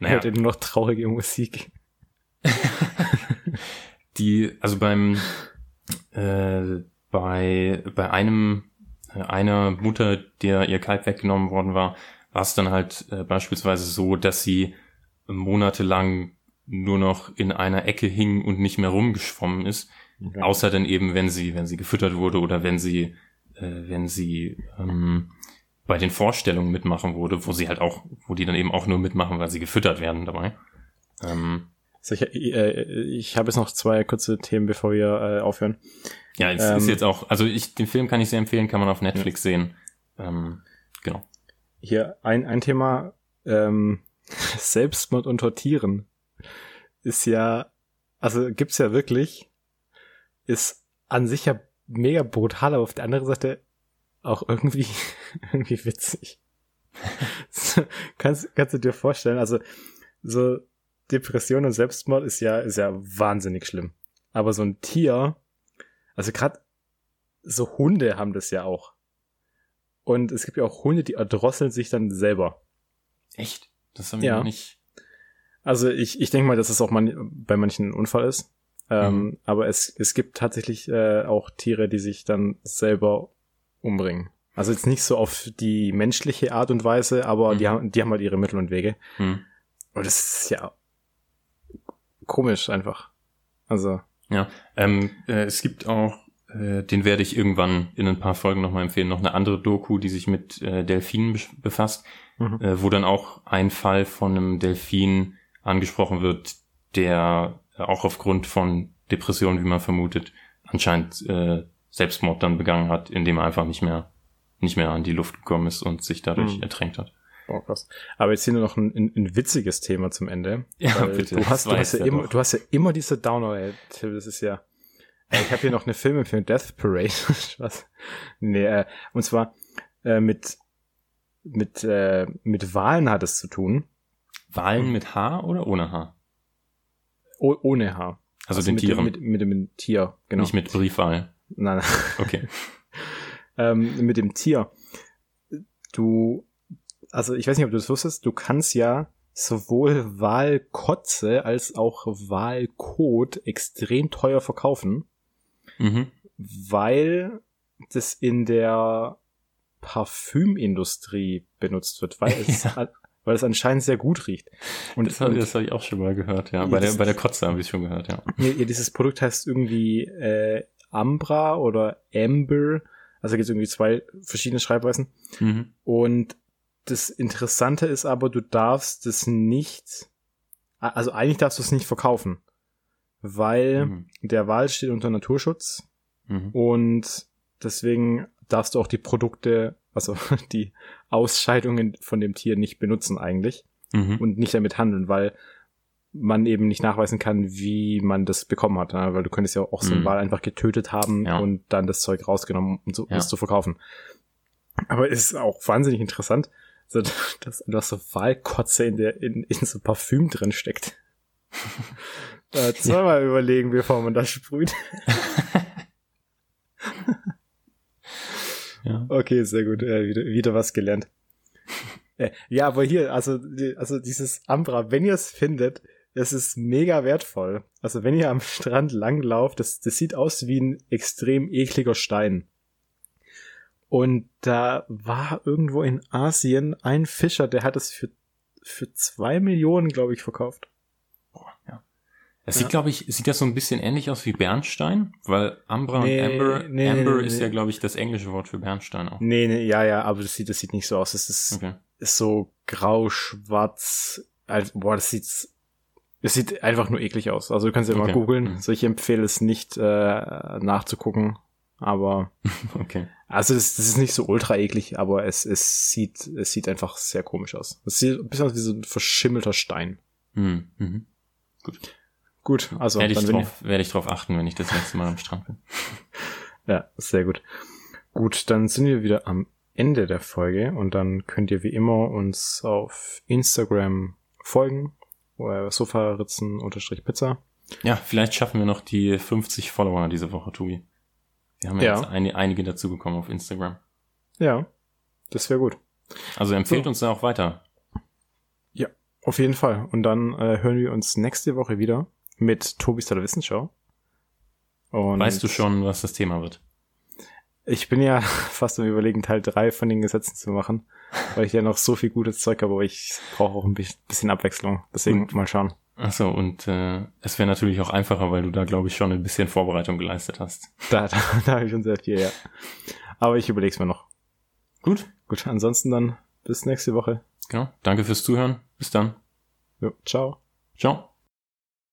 Naja. Hört nur noch traurige Musik. die, also beim äh, bei, bei einem, äh, einer Mutter, der ihr Kalb weggenommen worden war, war es dann halt äh, beispielsweise so, dass sie monatelang nur noch in einer Ecke hing und nicht mehr rumgeschwommen ist. Okay. Außer dann eben, wenn sie, wenn sie gefüttert wurde oder wenn sie, äh, wenn sie ähm, bei den Vorstellungen mitmachen wurde, wo sie halt auch, wo die dann eben auch nur mitmachen, weil sie gefüttert werden dabei. Ähm, so, ich, äh, ich habe jetzt noch zwei kurze Themen, bevor wir äh, aufhören. Ja, es ähm, ist jetzt auch, also ich, den Film kann ich sehr empfehlen, kann man auf Netflix ja. sehen. Ähm, genau. Hier ein, ein Thema, ähm, Selbstmord unter Tieren ist ja, also gibt's ja wirklich, ist an sich ja mega brutal, aber auf der anderen Seite auch irgendwie, irgendwie witzig. kannst, kannst du dir vorstellen, also so Depression und Selbstmord ist ja, ist ja wahnsinnig schlimm. Aber so ein Tier, also gerade so Hunde haben das ja auch. Und es gibt ja auch Hunde, die erdrosseln sich dann selber. Echt? Das haben wir ja. nicht. Also ich, ich denke mal, dass es auch man, bei manchen ein Unfall ist. Ähm, mhm. Aber es, es gibt tatsächlich äh, auch Tiere, die sich dann selber umbringen. Also jetzt nicht so auf die menschliche Art und Weise, aber mhm. die, haben, die haben halt ihre Mittel und Wege. Mhm. Und das ist ja komisch einfach. Also. Ja, ähm, äh, es gibt auch, äh, den werde ich irgendwann in ein paar Folgen nochmal empfehlen, noch eine andere Doku, die sich mit äh, Delfinen befasst, mhm. äh, wo dann auch ein Fall von einem Delfin angesprochen wird, der auch aufgrund von Depressionen, wie man vermutet, anscheinend äh, Selbstmord dann begangen hat, indem er einfach nicht mehr nicht mehr an die Luft gekommen ist und sich dadurch mhm. ertränkt hat. Boah, krass. Aber jetzt hier nur noch ein, ein, ein witziges Thema zum Ende. Ja, bitte, Du hast, du, hast ja er immer, du hast ja immer diese Downer, ey, Till, das ist ja. Äh, Ich habe hier noch eine Filmempfehlung, Death Parade. Spaß. Nee, äh, und zwar äh, mit mit äh, mit Wahlen hat es zu tun. Wahlen mit H oder ohne H? Oh, ohne Haar. Also, den mit Tieren, Dem, mit, mit dem Tier, genau. nicht mit Briefwahl. nein, nein. Okay. ähm, mit dem Tier. Du, also ich weiß nicht, ob du das wusstest, du kannst ja sowohl Wahlkotze als auch Wahlkot extrem teuer verkaufen, Mhm. weil das in der Parfümindustrie benutzt wird, weil es, weil es anscheinend sehr gut riecht. Und, Das habe hab ich auch schon mal gehört, ja. Ja, Bei der, bei der Kotze habe ich schon gehört, ja. Ja, ja, dieses Produkt heißt irgendwie äh, Ambra oder Amber. Also gibt es irgendwie zwei verschiedene Schreibweisen. Mhm. Und das Interessante ist aber, du darfst es nicht, also eigentlich darfst du es nicht verkaufen, weil Mhm. der Wald steht unter Naturschutz Mhm. und deswegen darfst du auch die Produkte, also die Ausscheidungen von dem Tier nicht benutzen eigentlich Mhm. und nicht damit handeln, weil man eben nicht nachweisen kann, wie man das bekommen hat, ne? weil du könntest ja auch so einen Mhm. Wal einfach getötet haben Ja. und dann das Zeug rausgenommen, um so, Ja. es zu verkaufen. Aber es ist auch wahnsinnig interessant, so, dass hast so Walkotze in der in, in so Parfüm drin steckt. äh, zweimal überlegen, bevor man das sprüht. Ja. Okay, sehr gut. Äh, wieder, wieder was gelernt. Äh, ja, aber hier, also, also dieses Ambra, wenn ihr es findet, es ist mega wertvoll. Also wenn ihr am Strand langlauft, das, das sieht aus wie ein extrem ekliger Stein. Und da war irgendwo in Asien ein Fischer, der hat es für, für zwei Millionen, glaube ich, verkauft. Boah, ja. Das Ja. sieht, glaube ich, sieht das so ein bisschen ähnlich aus wie Bernstein, weil Ambra Nee, und Amber, nee, Amber nee, ist ja, glaube ich, das englische Wort für Bernstein auch. Nee, nee, ja, ja, aber das sieht, das sieht nicht so aus. Es ist, Okay. ist so grau, schwarz. Also, boah, das sieht, es sieht einfach nur eklig aus. Also du kannst ja mal Okay. googeln. Mhm. So, ich empfehle es nicht äh, nachzugucken. Aber Okay. Also das, das ist nicht so ultra eklig, aber es, es sieht es sieht einfach sehr komisch aus. Es sieht ein bisschen aus wie so ein verschimmelter Stein. Mhm. Mhm. Gut, also werde, ich drauf, werde ich drauf achten, wenn ich das nächste Mal am Strand bin. ja sehr gut. Gut, dann sind wir wieder am Ende der Folge und dann könnt ihr wie immer uns auf Instagram folgen oder Sofaritzen-Pizza. Ja, vielleicht schaffen wir noch die 50 Follower diese Woche, Tobi. Wir haben ja, Ja. jetzt ein, einige dazugekommen auf Instagram. Ja, das wäre gut. Also empfehlt So. uns da auch weiter. Auf jeden Fall. Und dann äh, hören wir uns nächste Woche wieder mit Tobis. Und Weißt du schon, was das Thema wird? Ich bin ja fast am überlegen, Teil drei von den Gesetzen zu machen, weil ich ja noch so viel gutes Zeug habe, aber ich brauche auch ein bi- bisschen Abwechslung. Deswegen Und- mal schauen. Achso, und äh, es wäre natürlich auch einfacher, weil du da, glaube ich, schon ein bisschen Vorbereitung geleistet hast. Da, da, da habe ich schon sehr viel, ja. Aber ich überlege es mir noch. Gut, Gut, ansonsten dann bis nächste Woche. genau. Danke fürs Zuhören. Bis dann. Jo, ciao. Ciao.